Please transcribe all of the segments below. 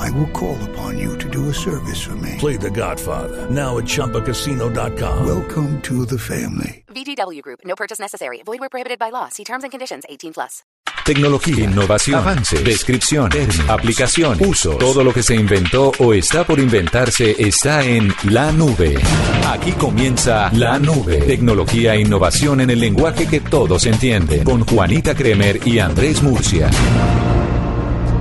I will call upon you to do a service for me. Play The Godfather now at ChumbaCasino.com. Welcome to the family. VGW Group. No purchase necessary. Void where prohibited by law. See terms and conditions. 18 plus. Tecnología, innovación, avances, descripción, términos, aplicación, uso. Todo lo que se inventó o está por inventarse está en la nube. Aquí comienza la nube. Tecnología e innovación en el lenguaje que todos entienden. Con Juanita Kremer y Andrés Murcia.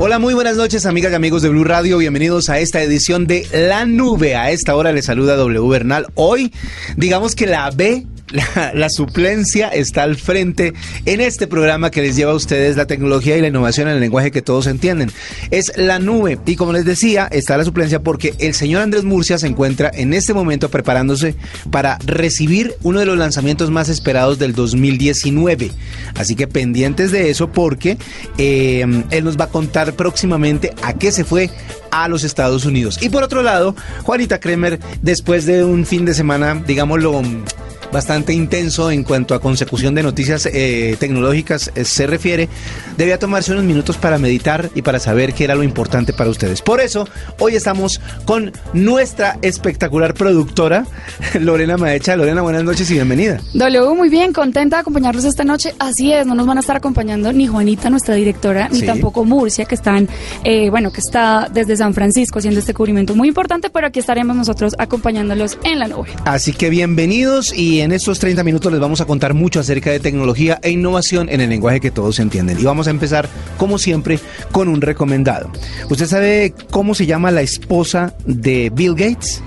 Hola, muy buenas noches, amigas y amigos de Blue Radio. Bienvenidos a esta edición de La Nube. A esta hora les saluda W Bernal. Hoy, digamos que la B la, suplencia está al frente en este programa que les lleva a ustedes la tecnología y la innovación en el lenguaje que todos entienden. Es la nube y como les decía, está la suplencia porque el señor Andrés Murcia se encuentra en este momento preparándose para recibir uno de los lanzamientos más esperados del 2019. Así que pendientes de eso porque eh, él nos va a contar próximamente a qué se fue a los Estados Unidos. Y por otro lado, Juanita Kremer, después de un fin de semana, digámoslo, bastante intenso en cuanto a consecución de noticias eh, tecnológicas eh, se refiere, debía tomarse unos minutos para meditar y para saber qué era lo importante para ustedes. Por eso, hoy estamos con nuestra espectacular productora, Lorena Maecha. Lorena, buenas noches y bienvenida. W, muy bien, contenta de acompañarlos esta noche. Así es, no nos van a estar acompañando ni Juanita, nuestra directora, ni Sí. tampoco Murcia, que están, eh, bueno, que está desde San Francisco haciendo este cubrimiento muy importante, pero aquí estaremos nosotros acompañándolos en la nube. Así que bienvenidos y en estos 30 minutos les vamos a contar mucho acerca de tecnología e innovación en el lenguaje que todos entienden. Y vamos a empezar, como siempre, con un recomendado. ¿Usted sabe cómo se llama la esposa de Bill Gates?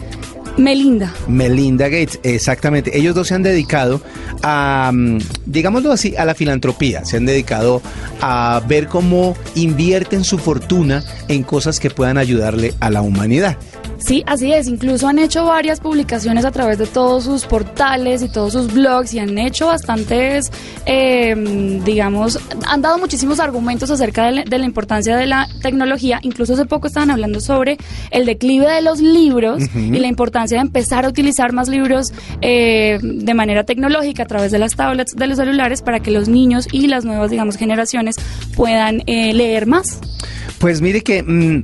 Melinda. Melinda Gates, exactamente. Ellos dos se han dedicado a, mm, digámoslo así, a la filantropía. Se han dedicado a ver cómo invierten su fortuna en cosas que puedan ayudarle a la humanidad. Sí, así es. Incluso han hecho varias publicaciones a través de todos sus portales y todos sus blogs y han hecho bastantes, eh, digamos, han dado muchísimos argumentos acerca de la, de la importancia de la tecnología. Incluso hace poco estaban hablando sobre el declive de los libros y la importancia de empezar a utilizar más libros eh, de manera tecnológica a través de las tablets, de los celulares, para que los niños y las nuevas, digamos, generaciones puedan eh, leer más. Pues mire que mm,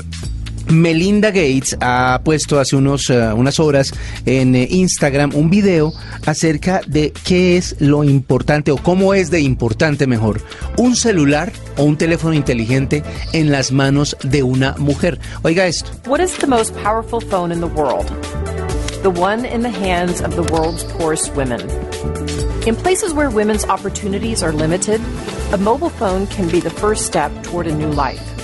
Melinda Gates ha puesto hace unos, eh, unas horas en eh, Instagram un video acerca de qué es lo importante o cómo es de importante mejor un celular o un teléfono inteligente en las manos de una mujer. Oiga esto. What is the most powerful phone in the world? The one in the hands of the world's poorest women. In places where women's opportunities are limited, a mobile phone can be the first step toward a new life.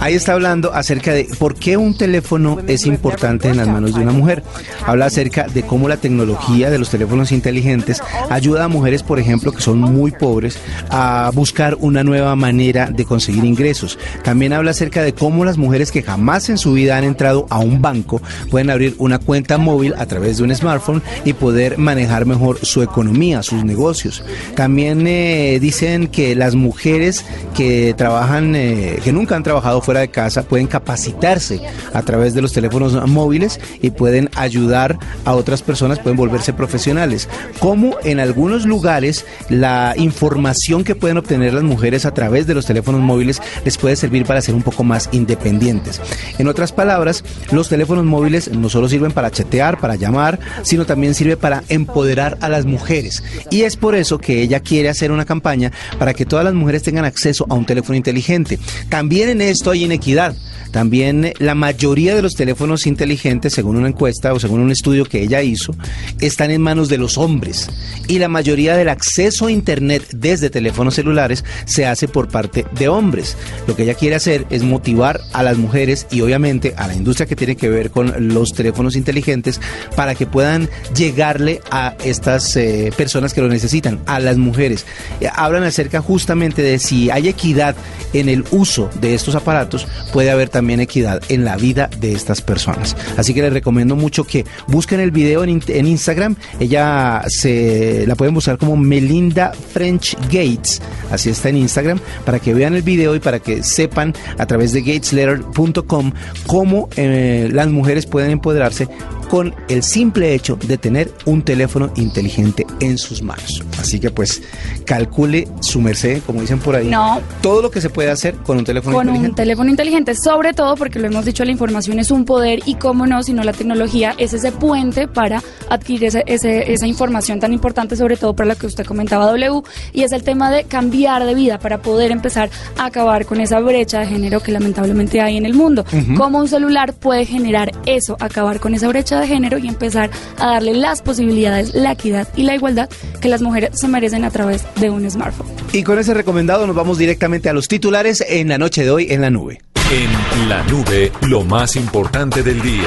Ahí está hablando acerca de por qué un teléfono es importante en las manos de una mujer. Habla acerca de cómo la tecnología de los teléfonos inteligentes ayuda a mujeres, por ejemplo, que son muy pobres, a buscar una nueva manera de conseguir ingresos. También habla acerca de cómo las mujeres que jamás en su vida han entrado a un banco pueden abrir una cuenta móvil a través de un smartphone y poder manejar mejor su economía, sus negocios. También eh, dicen que las mujeres que trabajan, eh, que nunca han trabajado fuera de casa, pueden capacitarse a través de los teléfonos móviles y pueden ayudar a otras personas, pueden volverse profesionales. Como en algunos lugares la información que pueden obtener las mujeres a través de los teléfonos móviles les puede servir para ser un poco más independientes. En otras palabras, los teléfonos móviles no solo sirven para chatear, para llamar, sino también sirve para empoderar a las mujeres. Y es por eso que ella quiere hacer una campaña para que todas las mujeres tengan acceso a un teléfono inteligente. También en esto hay inequidad. También eh, la mayoría de los teléfonos inteligentes, según una encuesta o según un estudio que ella hizo, están en manos de los hombres. Y la mayoría del acceso a Internet desde teléfonos celulares se hace por parte de hombres. Lo que ella quiere hacer es motivar a las mujeres y obviamente a la industria que tiene que ver con los teléfonos inteligentes para que puedan llegarle a estas eh, personas que lo necesitan, a las mujeres. Eh, Habla acerca justamente de si hay equidad en el uso de estos aparatos, puede haber también equidad en la vida de estas personas. Así que les recomiendo mucho que busquen el video en, en Instagram. Ella se la pueden buscar como Melinda French Gates, así está en Instagram, para que vean el video y para que sepan a través de gatesletter.com cómo eh, las mujeres pueden empoderarse con el simple hecho de tener un teléfono inteligente en sus manos. Así que pues calcule su merced, como dicen por ahí, No. todo lo que se puede hacer con un teléfono con un inteligente. teléfono inteligente, sobre todo porque lo hemos dicho, la información es un poder y cómo no, sino la tecnología es ese puente para adquirir ese- ese- esa información tan importante, sobre todo para lo que usted comentaba W, y es el tema de cambiar de vida para poder empezar a acabar con esa brecha de género que lamentablemente hay en el mundo. Cómo un celular puede generar eso, acabar con esa brecha de género y empezar a darle las posibilidades, la equidad y la igualdad que las mujeres se merecen a través de un smartphone. Y con ese recomendado nos vamos directamente a los titulares en la noche de hoy en la nube. En la nube, lo más importante del día.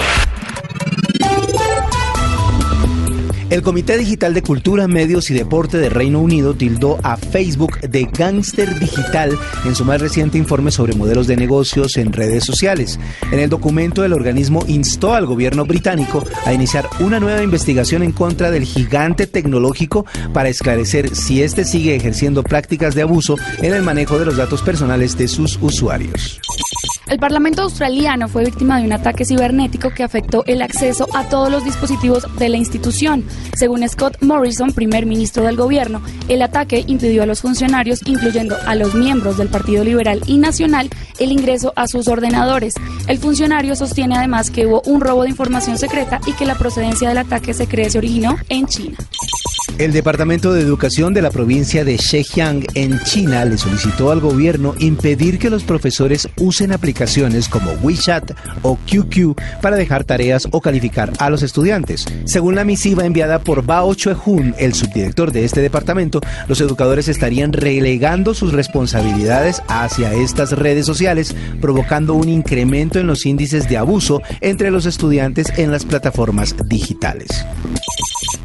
El Comité Digital de Cultura, Medios y Deporte de Reino Unido tildó a Facebook de gángster digital en su más reciente informe sobre modelos de negocios en redes sociales. En el documento, el organismo instó al gobierno británico a iniciar una nueva investigación en contra del gigante tecnológico para esclarecer si éste sigue ejerciendo prácticas de abuso en el manejo de los datos personales de sus usuarios. El Parlamento australiano fue víctima de un ataque cibernético que afectó el acceso a todos los dispositivos de la institución. Según Scott Morrison, primer ministro del gobierno, el ataque impidió a los funcionarios, incluyendo a los miembros del Partido Liberal y Nacional, el ingreso a sus ordenadores. El funcionario sostiene además que hubo un robo de información secreta y que la procedencia del ataque se cree se originó en China. El Departamento de Educación de la provincia de Zhejiang en China le solicitó al gobierno impedir que los profesores usen aplicaciones como WeChat o QQ para dejar tareas o calificar a los estudiantes. Según la misiva enviada por Bao Chue-hun, el subdirector de este departamento, los educadores estarían relegando sus responsabilidades hacia estas redes sociales, provocando un incremento en los índices de abuso entre los estudiantes en las plataformas digitales.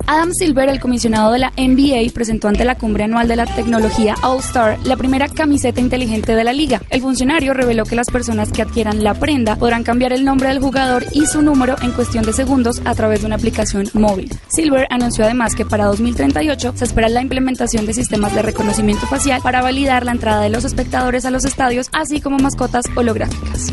Adam Silver, el comisionado de la NBA, presentó ante la cumbre anual de la tecnología All Star la primera camiseta inteligente de la liga. El funcionario reveló que las personas que adquieran la prenda podrán cambiar el nombre del jugador y su número en cuestión de segundos a través de una aplicación móvil. Silver anunció además que para 2038 se espera la implementación de sistemas de reconocimiento facial para validar la entrada de los espectadores a los estadios, así como mascotas holográficas.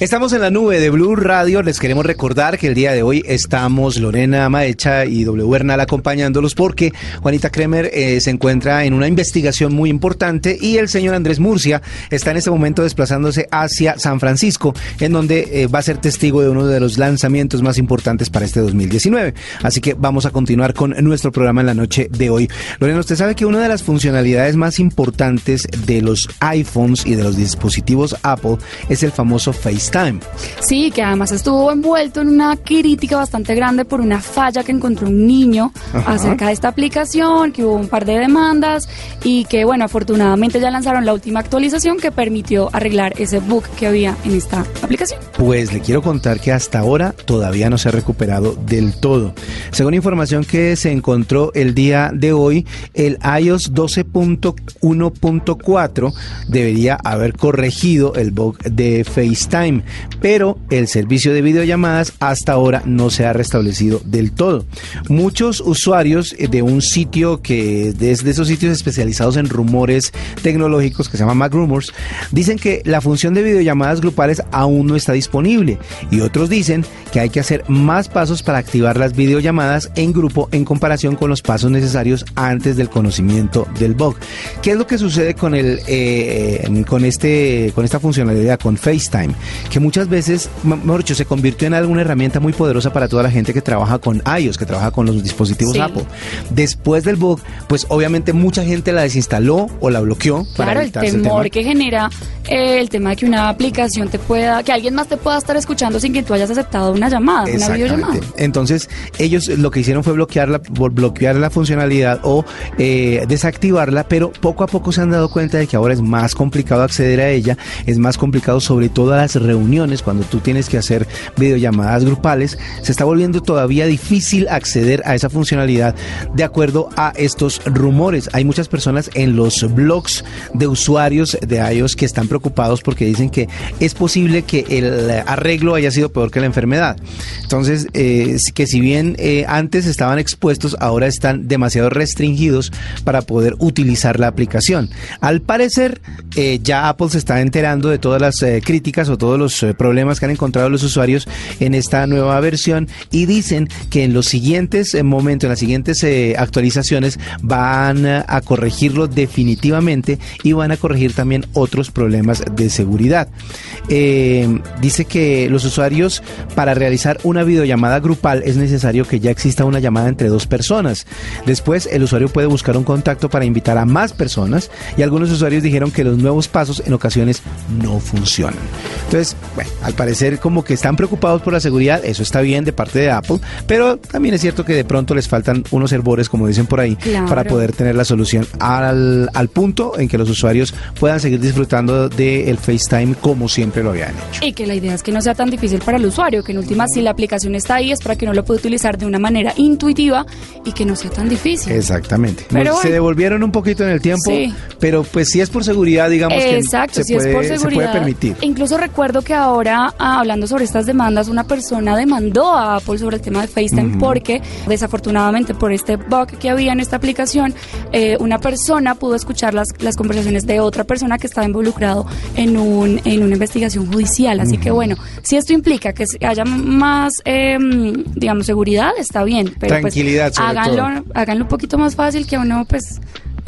Estamos en la nube de Blue Radio. Les queremos recordar que el día de hoy estamos Lorena Maecha y W Bernal acompañándolos porque Juanita Kremer eh, se encuentra en una investigación muy importante y el señor Andrés Murcia está en este momento desplazándose hacia San Francisco, en donde eh, va a ser testigo de uno de los lanzamientos más importantes para este 2019. Así que vamos a continuar con nuestro programa en la noche de hoy. Lorena, usted sabe que una de las funcionalidades más importantes de los iPhones y de los dispositivos Apple es el famoso FaceTime. Sí, que además estuvo envuelto en una crítica bastante grande por una falla que encontró un niño Ajá. acerca de esta aplicación, que hubo un par de demandas y que, bueno, afortunadamente ya lanzaron la última actualización que permitió arreglar ese bug que había en esta aplicación. Pues le quiero contar que hasta ahora todavía no se ha recuperado del todo. Según información que se encontró el día de hoy, el iOS 12.1.4 debería haber corregido el bug de FaceTime, pero el servicio de videollamadas hasta ahora no se ha restablecido del todo. Muchos usuarios de un sitio que es de esos sitios especializados en rumores tecnológicos que se llama Mac Rumors dicen que la función de videollamadas grupales aún no está disponible y otros dicen que hay que hacer más pasos para activar las videollamadas en grupo en comparación con los pasos necesarios antes del conocimiento del bug. ¿Qué es lo que sucede con el eh, con este con esta funcionalidad con FaceTime? Que muchas veces, mejor dicho, se convirtió en alguna herramienta muy poderosa para toda la gente que trabaja con iOS, que trabaja con los dispositivos Sí. Apple. Después del bug, pues obviamente mucha gente la desinstaló o la bloqueó para Claro, el evitarse temor tema. que genera eh, el tema de que una aplicación te pueda, que alguien más te pueda estar escuchando sin que tú hayas aceptado una llamada, una videollamada. Entonces, ellos lo que hicieron fue bloquearla, blo- bloquear la funcionalidad o eh, desactivarla, pero poco a poco se han dado cuenta de que ahora es más complicado acceder a ella, es más complicado sobre todo a las reuniones, cuando tú tienes que hacer videollamadas grupales, se está volviendo todavía difícil acceder a esa funcionalidad de acuerdo a estos rumores. Hay muchas personas en los blogs de usuarios de iOS que están preocupados porque dicen que es posible que el arreglo haya sido peor que la enfermedad. Entonces, eh, que si bien eh, antes estaban expuestos, ahora están demasiado restringidos para poder utilizar la aplicación. Al parecer, eh, ya Apple se está enterando de todas las críticas o todos los problemas que han encontrado los usuarios en esta nueva versión y dicen que en los siguientes momentos, en las siguientes actualizaciones, van a corregirlo definitivamente y van a corregir también otros problemas de seguridad. dice que los usuarios para realizar una videollamada grupal es necesario que ya exista una llamada entre dos personas. Después, el usuario puede buscar un contacto para invitar a más personas y algunos usuarios dijeron que los nuevos pasos en ocasiones no funcionan. Entonces, bueno, al parecer como que están preocupados por la seguridad, eso está bien de parte de Apple, pero también es cierto que de pronto les faltan unos hervores, como dicen por ahí, para poder tener la solución al, al, punto en que los usuarios puedan seguir disfrutando del FaceTime como siempre lo habían hecho. Y que la idea es que no sea tan difícil para el usuario, que en última si la aplicación está ahí es para que uno lo pueda utilizar de una manera intuitiva y que no sea tan difícil. Exactamente. se devolvieron un poquito en el tiempo, pero pues si es por seguridad, digamos Exacto, que si es por seguridad, se puede permitir. Incluso recuerdo que ahora, ah, hablando sobre estas demandas, una persona demandó a Apple sobre el tema de FaceTime porque, desafortunadamente, por este bug que había en esta aplicación, eh, una persona pudo escuchar las, las conversaciones de otra persona que estaba involucrado en, un, en una investigación judicial. Así que, bueno, si esto implica que haya más, em, digamos, seguridad, está bien. Pero pues, Tranquilidad, pues, háganlo, háganlo un poquito más fácil que uno, pues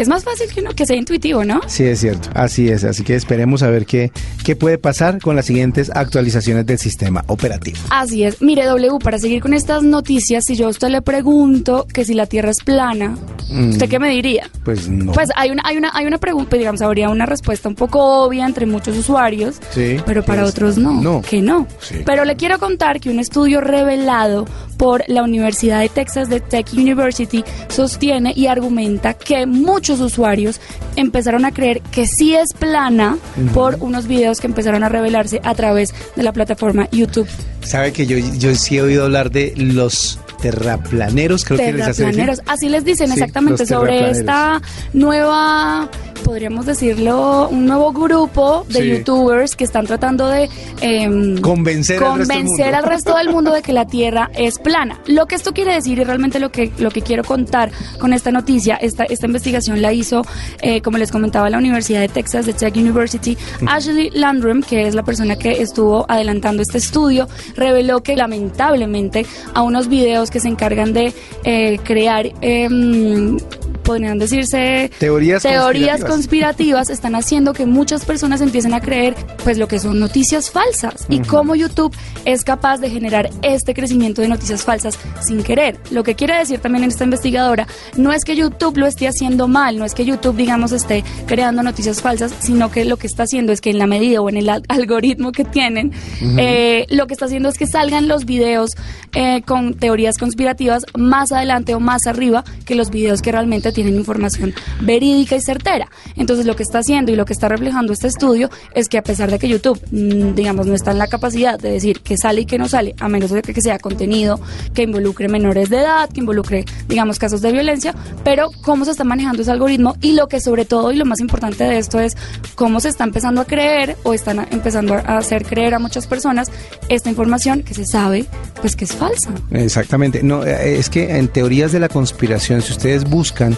es más fácil que uno que sea intuitivo, ¿no? Sí, es cierto, así es, así que esperemos a ver qué, qué puede pasar con las siguientes actualizaciones del sistema operativo. Así es, mire W, para seguir con estas noticias, si yo a usted le pregunto que si la Tierra es plana, ¿usted mm. qué me diría? Pues no. Pues hay una, hay una, hay una pregunta, digamos, habría una respuesta un poco obvia entre muchos usuarios, sí, pero para pues, otros no, no. que no. Pero le quiero contar que un estudio revelado por la Universidad de Texas de Tech University sostiene y argumenta que muchos usuarios empezaron a creer que sí es plana por unos videos que empezaron a revelarse a través de la plataforma YouTube. ¿Sabe que yo, yo sí he oído hablar de los terraplaneros, creo que les hace así les dicen exactamente sobre esta nueva podríamos decirlo, un nuevo grupo de youtubers que están tratando de em, convencer, convencer al, resto del mundo de que la Tierra es plana. Lo que esto quiere decir y realmente lo que, lo que quiero contar con esta noticia, esta, esta investigación la hizo, eh, como les comentaba, la Universidad de Texas, de Tech University. Ashley Landrum, que es la persona que estuvo adelantando este estudio, reveló que lamentablemente a unos videos que se encargan de eh, crear em, podrían decirse teorías, teorías conspirativas. están haciendo que muchas personas empiecen a creer pues lo que son noticias falsas y cómo YouTube es capaz de generar este crecimiento de noticias falsas sin querer. Lo que quiere decir también esta investigadora no es que YouTube lo esté haciendo mal, no es que YouTube digamos esté creando noticias falsas, sino que lo que está haciendo es que en la medida o en el algoritmo que tienen, eh, lo que está haciendo es que salgan los videos eh, con teorías conspirativas más adelante o más arriba que los videos que realmente tienen información verídica y certera. Entonces lo que está haciendo y lo que está reflejando este estudio es que a pesar de que YouTube, mm, digamos, no está en la capacidad de decir que sale y que no sale, a menos de que sea contenido que involucre menores de edad, que involucre, digamos, casos de violencia, pero cómo se está manejando ese algoritmo y lo que sobre todo y lo más importante de esto es cómo se está empezando a creer o están empezando a hacer creer a muchas personas esta información que se sabe pues que es falsa. Exactamente. No, eh, es que en teorías de la conspiración, si ustedes buscan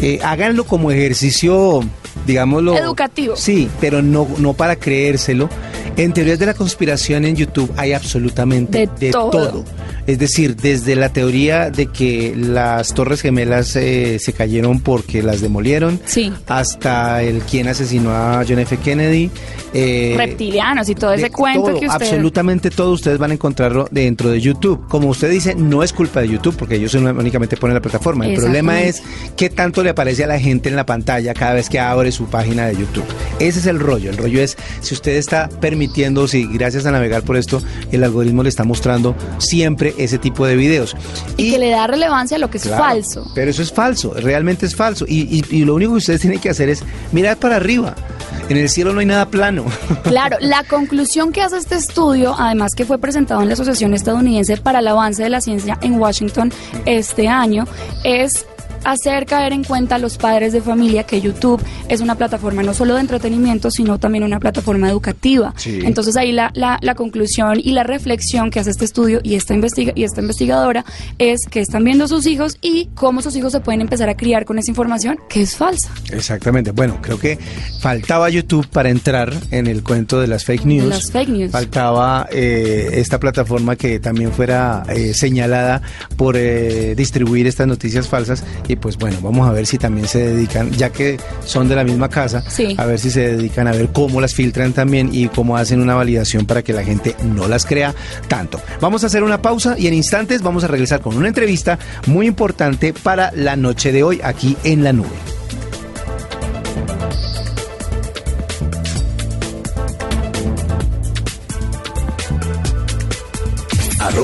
eh, háganlo como ejercicio, digámoslo. Educativo. Sí, pero no, no para creérselo. En teorías de la conspiración en YouTube hay absolutamente de, todo. Es decir, desde la teoría de que las Torres Gemelas eh, se cayeron porque las demolieron, sí. hasta el quien asesinó a John F. Kennedy. Eh, Reptilianos y todo ese cuento que usted... Absolutamente todo ustedes van a encontrarlo dentro de YouTube. Como usted dice, no es culpa de YouTube porque ellos únicamente ponen la plataforma. El problema es qué tanto le aparece a la gente en la pantalla cada vez que abre su página de YouTube. Ese es el rollo. El rollo es si usted está permitiendo, si gracias a navegar por esto, el algoritmo le está mostrando siempre ese tipo de videos. Y, que le da relevancia a lo que es falso. Pero eso es falso, realmente es falso. Y, y, lo único que ustedes tienen que hacer es mirar para arriba. En el cielo no hay nada plano. Claro, la conclusión que hace este estudio, además que fue presentado en la Asociación Estadounidense para el Avance de la Ciencia en Washington este año, es hacer caer en cuenta a los padres de familia que YouTube es una plataforma no solo de entretenimiento, sino también una plataforma educativa. Entonces ahí la, la, conclusión y la reflexión que hace este estudio y esta, investiga y esta investigadora es que están viendo sus hijos y cómo sus hijos se pueden empezar a criar con esa información que es falsa. Exactamente. Bueno, creo que faltaba YouTube para entrar en el cuento de las fake news. las fake news. Faltaba eh, esta plataforma que también fuera eh, señalada por eh, distribuir estas noticias falsas y pues bueno, vamos a ver si también se dedican, ya que son de la misma casa, a ver si se dedican a ver cómo las filtran también y cómo hacen una validación para que la gente no las crea tanto. Vamos a hacer una pausa y en instantes vamos a regresar con una entrevista muy importante para la noche de hoy aquí en la nube.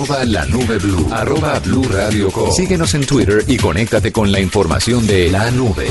Arroba la nube blue. Arroba blue radio Síguenos en Twitter y conéctate con la información de la nube.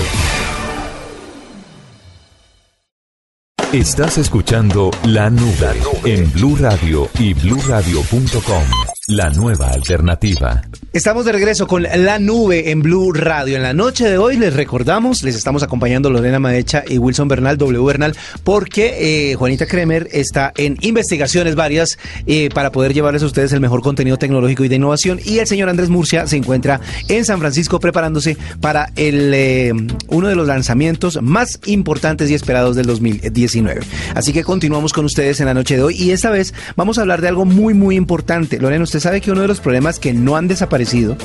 Estás escuchando La Nube en Blue Radio y bluradio.com. La nueva alternativa. Estamos de regreso con La Nube en Blue Radio. En la noche de hoy les recordamos, les estamos acompañando Lorena Madecha y Wilson Bernal, W Bernal, porque eh, Juanita Kremer está en investigaciones varias eh, para poder llevarles a ustedes el mejor contenido tecnológico y de innovación. Y el señor Andrés Murcia se encuentra en San Francisco preparándose para el, eh, uno de los lanzamientos más importantes y esperados del 2019. Así que continuamos con ustedes en la noche de hoy y esta vez vamos a hablar de algo muy, muy importante. Lorena, usted sabe que uno de los problemas que no han desaparecido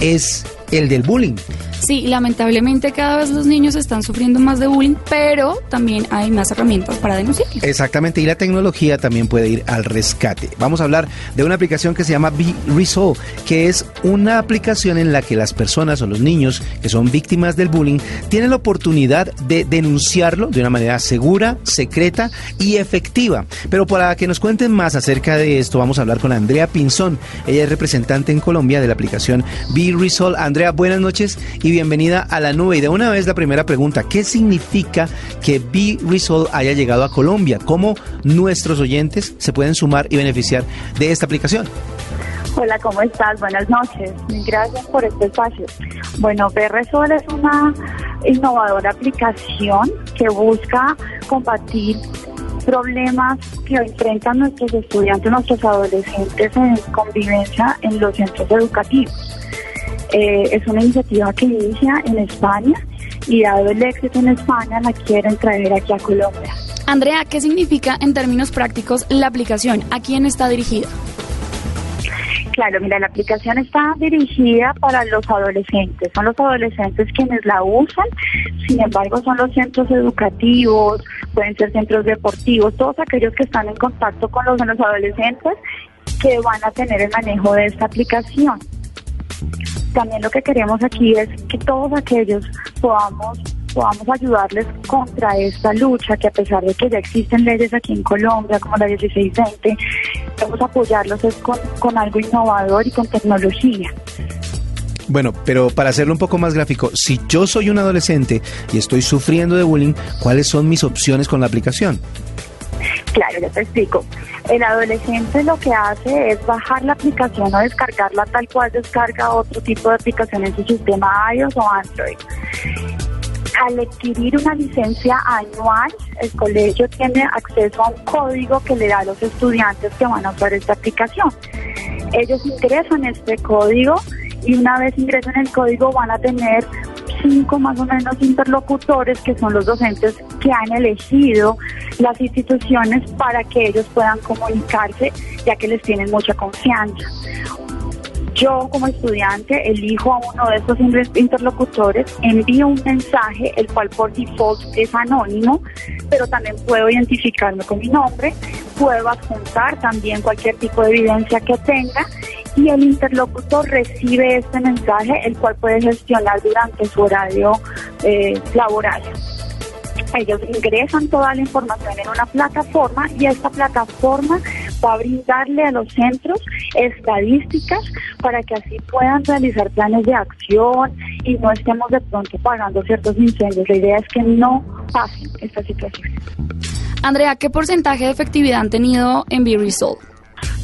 es el del bullying. Sí, lamentablemente cada vez los niños están sufriendo más de bullying, pero también hay más herramientas para denunciar. Exactamente, y la tecnología también puede ir al rescate. Vamos a hablar de una aplicación que se llama Be Resolve, que es una aplicación en la que las personas o los niños que son víctimas del bullying tienen la oportunidad de denunciarlo de una manera segura, secreta y efectiva. Pero para que nos cuenten más acerca de esto, vamos a hablar con Andrea Pinzón. Ella es representante en Colombia de la aplicación Be Resolve. Andrea, buenas noches y bienvenida a la nube. Y de una vez la primera pregunta, ¿qué significa que Be Resolve haya llegado a Colombia? ¿Cómo nuestros oyentes se pueden sumar y beneficiar de esta aplicación? Hola, ¿cómo estás? Buenas noches. Gracias por este espacio. Bueno, Resolve es una innovadora aplicación que busca combatir problemas que enfrentan nuestros estudiantes, nuestros adolescentes en convivencia en los centros educativos. Eh, es una iniciativa que inicia en España y dado el éxito en España la quieren traer aquí a Colombia. Andrea, ¿qué significa en términos prácticos la aplicación? ¿A quién está dirigida? Claro, mira, la aplicación está dirigida para los adolescentes. Son los adolescentes quienes la usan. Sin embargo, son los centros educativos, pueden ser centros deportivos, todos aquellos que están en contacto con los, los adolescentes que van a tener el manejo de esta aplicación también lo que queremos aquí es que todos aquellos podamos podamos ayudarles contra esta lucha que a pesar de que ya existen leyes aquí en Colombia como la 1620, vamos a apoyarlos con algo innovador y con tecnología. Bueno, pero para hacerlo un poco más gráfico, si yo soy un adolescente y estoy sufriendo de bullying, ¿cuáles son mis opciones con la aplicación? Claro, ya te explico. El adolescente lo que hace es bajar la aplicación o descargarla tal cual descarga otro tipo de aplicación en su sistema iOS o Android. Al adquirir una licencia anual, el colegio tiene acceso a un código que le da a los estudiantes que van a usar esta aplicación. Ellos ingresan este código y una vez ingresen el código van a tener cinco más o menos interlocutores que son los docentes que han elegido las instituciones para que ellos puedan comunicarse ya que les tienen mucha confianza. Yo como estudiante elijo a uno de estos interlocutores, envío un mensaje, el cual por default es anónimo, pero también puedo identificarme con mi nombre, puedo adjuntar también cualquier tipo de evidencia que tenga y el interlocutor recibe este mensaje, el cual puede gestionar durante su horario eh, laboral. Ellos ingresan toda la información en una plataforma y esta plataforma va a brindarle a los centros estadísticas para que así puedan realizar planes de acción y no estemos de pronto pagando ciertos incendios. La idea es que no pasen estas situaciones. Andrea, ¿qué porcentaje de efectividad han tenido en B-Resolve?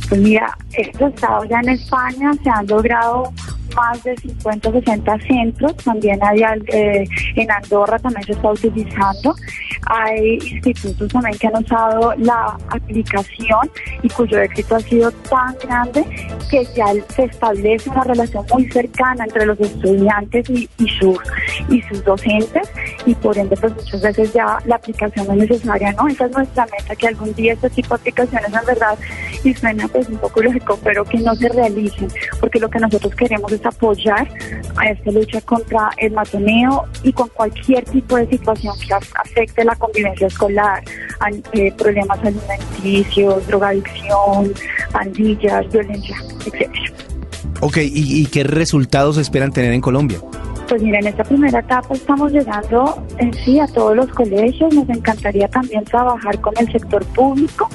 Pues mira, estos estados ya en España se han logrado más de 50 60 centros, también hay eh, en Andorra también se está utilizando. Hay institutos también que han usado la aplicación y cuyo éxito ha sido tan grande que ya se establece una relación muy cercana entre los estudiantes y, sus, y sus docentes y por ende pues muchas veces ya la aplicación no es necesaria, ¿no? Esa es nuestra meta, que algún día este tipo de aplicaciones en verdad, y suena pues un poco lógico, pero que no se realicen, porque lo que nosotros queremos es apoyar a esta lucha contra el matoneo y con cualquier tipo de situación que afecte la convivencia escolar, eh, problemas alimenticios, drogadicción, pandillas, violencia, etc. Ok, ¿y, qué resultados esperan tener en Colombia? Pues mira, en esta primera etapa estamos llegando en sí a todos los colegios. Nos encantaría también trabajar con el sector público.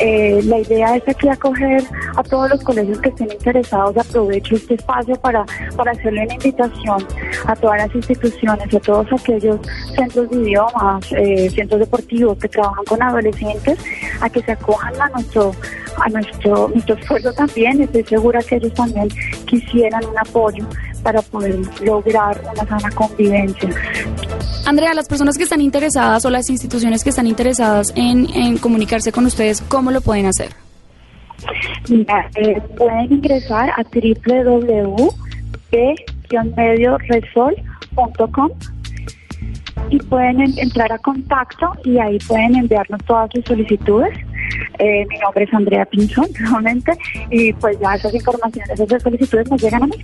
Eh, la idea es aquí acoger a todos los colegios que estén interesados. Aprovecho este espacio para, para hacerle una invitación a todas las instituciones, a todos aquellos centros de idiomas, eh, centros deportivos que trabajan con adolescentes, a que se acojan a nuestro a nuestro, nuestro esfuerzo también. Estoy segura que ellos también quisieran un apoyo para poder lograr una sana convivencia. Andrea, las personas que están interesadas o las instituciones que están interesadas en, comunicarse con ustedes, ¿cómo lo pueden hacer? Mira, eh, pueden ingresar a www.p-medioresol.com y pueden entrar a contacto y ahí pueden enviarnos todas sus solicitudes eh, mi nombre es Andrea Pinzón, nuevamente, y pues ya esas informaciones, esas solicitudes nos llegan a mí.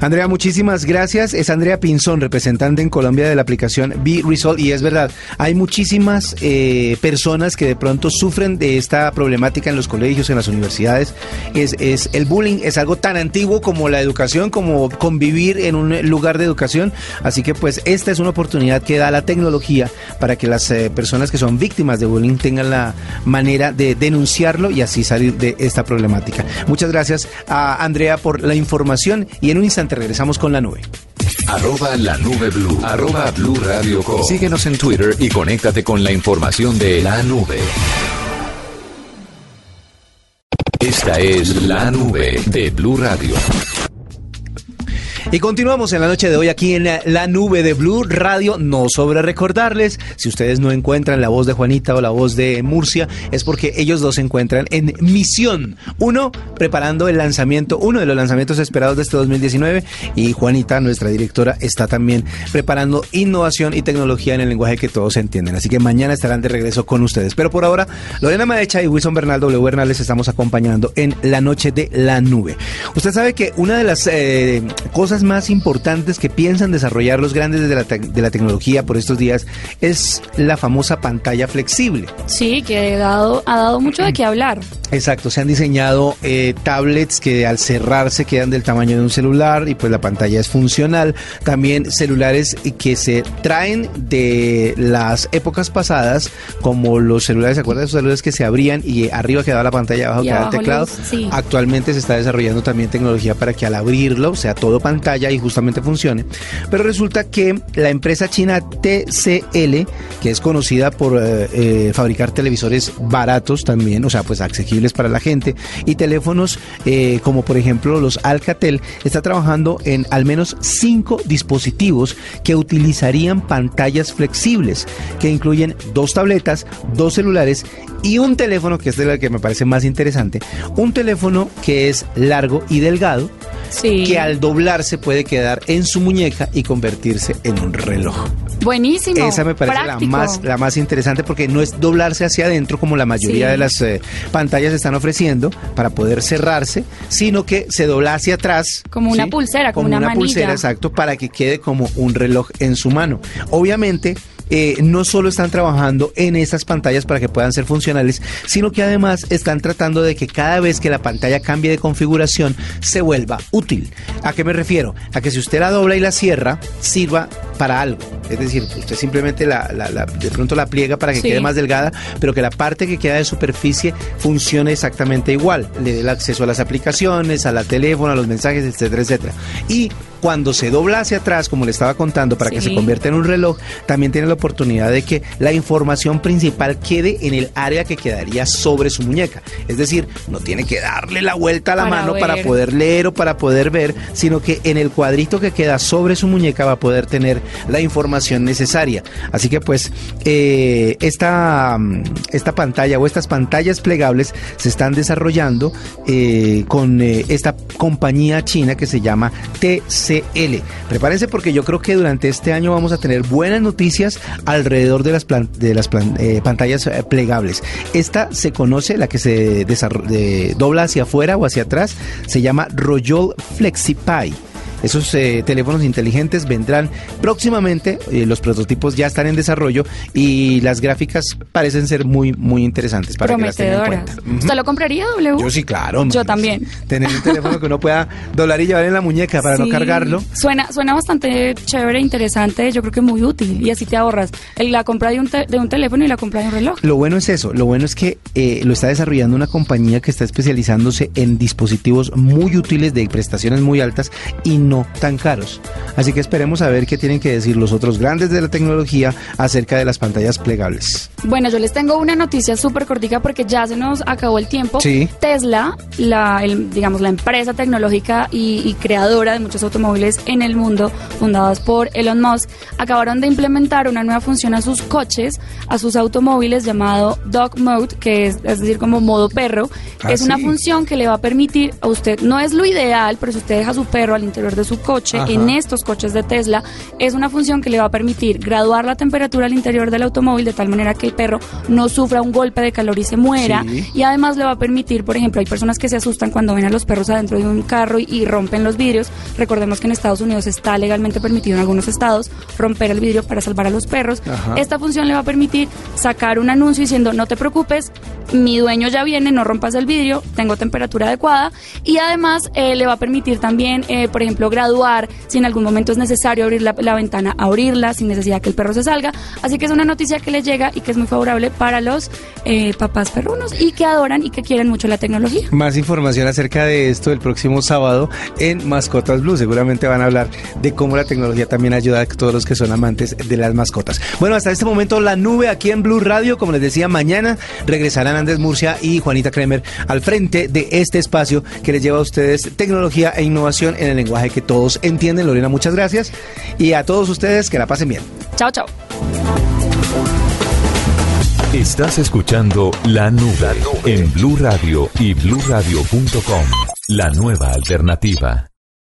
Andrea, muchísimas gracias. Es Andrea Pinzón, representante en Colombia de la aplicación Be Result. Y es verdad, hay muchísimas eh, personas que de pronto sufren de esta problemática en los colegios, en las universidades. Es, es el bullying es algo tan antiguo como la educación, como convivir en un lugar de educación. Así que pues esta es una oportunidad que da la tecnología para que las eh, personas que son víctimas de bullying tengan la manera de denunciarlo y así salir de esta problemática. Muchas gracias a Andrea por la información y en un instante regresamos con la nube. Arroba la nube blue. Arroba blue radio Síguenos en Twitter y conéctate con la información de la nube. Esta es la nube de Blue Radio. Y continuamos en la noche de hoy aquí en la, nube de Blue Radio. No sobre recordarles, si ustedes no encuentran la voz de Juanita o la voz de Murcia, es porque ellos dos se encuentran en misión. Uno, preparando el lanzamiento, uno de los lanzamientos esperados de este 2019. Y Juanita, nuestra directora, está también preparando innovación y tecnología en el lenguaje que todos entienden. Así que mañana estarán de regreso con ustedes. Pero por ahora, Lorena Maecha y Wilson Bernal W. Bernal les estamos acompañando en la noche de la nube. Usted sabe que una de las eh, cosas más importantes que piensan desarrollar los grandes de la, de la tecnología por estos días es la famosa pantalla flexible. Sí, que ha dado, ha dado mucho de qué hablar. Exacto, se han diseñado eh, tablets que al cerrarse quedan del tamaño de un celular y pues la pantalla es funcional. También celulares que se traen de las épocas pasadas, como los celulares, ¿se acuerdan de esos celulares que se abrían y arriba quedaba la pantalla, abajo quedaba el teclado? Actualmente se está desarrollando también tecnología para que al abrirlo sea todo pantalla y justamente funcione. Pero resulta que la empresa china TCL, que es conocida por eh, eh, fabricar televisores baratos también, o sea, pues accesibles para la gente y teléfonos eh, como por ejemplo los Alcatel está trabajando en al menos cinco dispositivos que utilizarían pantallas flexibles que incluyen dos tabletas, dos celulares y un teléfono que es de la que me parece más interesante, un teléfono que es largo y delgado que al doblarse puede quedar en su muñeca y convertirse en un reloj. Buenísimo. Esa me parece la más, la más interesante porque no es doblarse hacia adentro como la mayoría de las eh, pantallas están ofreciendo para poder cerrarse, sino que se dobla hacia atrás. Como una pulsera, como, una, una pulsera, exacto, para que quede como un reloj en su mano. Obviamente, eh, no solo están trabajando en esas pantallas para que puedan ser funcionales, sino que además están tratando de que cada vez que la pantalla cambie de configuración se vuelva útil. ¿A qué me refiero? A que si usted la dobla y la cierra, sirva para algo. Es decir, usted simplemente la, de pronto la pliega para que quede más delgada, pero que la parte que queda de superficie funcione exactamente igual. Le dé el acceso a las aplicaciones, a la teléfono, a los mensajes, etcétera, etcétera. Y cuando se dobla hacia atrás, como le estaba contando, para que se convierta en un reloj, también tiene la oportunidad de que la información principal quede en el área que quedaría sobre su muñeca. Es decir, no tiene que darle la vuelta a la Para mano para poder leer o para poder ver, sino que en el cuadrito que queda sobre su muñeca va a poder tener la información necesaria. Así que pues eh, esta, mm, esta pantalla o estas pantallas plegables se están desarrollando eh, con eh, esta compañía china que se llama Prepárense porque yo creo que durante este año vamos a tener buenas noticias alrededor de las, de las eh, pantallas eh, plegables. Esta se conoce, la que se dobla hacia afuera o hacia atrás, se llama Royol FlexiPie. Esos eh, teléfonos inteligentes vendrán próximamente, eh, los prototipos ya están en desarrollo y las gráficas parecen ser muy, muy interesantes para que las tengan en Prometedoras. cuenta. ¿Usted lo compraría, W? Yo sí, claro. Yo también. Tener un teléfono que uno pueda doblar y llevar en la muñeca para no cargarlo. Suena, suena bastante chévere, interesante, yo creo que muy útil. Y así te ahorras el- la compra de un, te- de un teléfono y la compra de un reloj. Lo bueno es eso, lo bueno es que eh, lo está desarrollando una compañía que está especializándose en dispositivos muy útiles de prestaciones muy altas y no tan caros. Así que esperemos a ver qué tienen que decir los otros grandes de la tecnología acerca de las pantallas plegables. Bueno, yo les tengo una noticia súper cortica porque ya se nos acabó el tiempo. Sí. Tesla, la, el- digamos, la empresa tecnológica y, y creadora de muchos automóviles en el mundo, fundadas por Elon Musk, acabaron de implementar una nueva función a sus coches, a sus automóviles llamado Dog Mode, que es, es decir, como modo perro. Ah, es una sí. función que le va a permitir a usted, no es lo ideal, pero si usted deja su perro al interior de su coche, Ajá. en estos coches de Tesla, es una función que le va a permitir graduar la temperatura al interior del automóvil de tal manera que el perro no sufra un golpe de calor y se muera. Sí. Y además le va a permitir, por ejemplo, hay personas que se asustan cuando ven a los perros adentro de un carro y, y rompen los vidrios. Recordemos que en Estados Unidos está legalmente permitido en algunos estados romper el vidrio para salvar a los perros. Ajá. Esta función le va a permitir sacar un anuncio diciendo no te preocupes, mi dueño ya viene, no rompas el vidrio, tengo temperatura adecuada y además eh, le va a permitir también, eh, por ejemplo, graduar si en algún momento es necesario abrir la, ventana, abrirla sin necesidad que el perro se salga. Así que es una noticia que le llega y que es muy favorable para los eh, papás perrunos y que adoran y que quieren mucho la tecnología. Más información acerca de esto el próximo sábado en Mascotas Blue. Seguramente van a hablar de cómo la tecnología también ayuda a todos los que son amantes de las mascotas. Bueno, hasta este momento la nube aquí en Blue Radio. Como les decía, mañana regresarán Andrés Murcia y Juanita Kremer al frente de este espacio que les lleva a ustedes tecnología e innovación en el lenguaje que todos entienden. Lorena, muchas gracias. Y a todos ustedes que la pasen bien. Chao, chao. Estás escuchando La Nube en Blue Radio y bluradio.com. La nueva alternativa.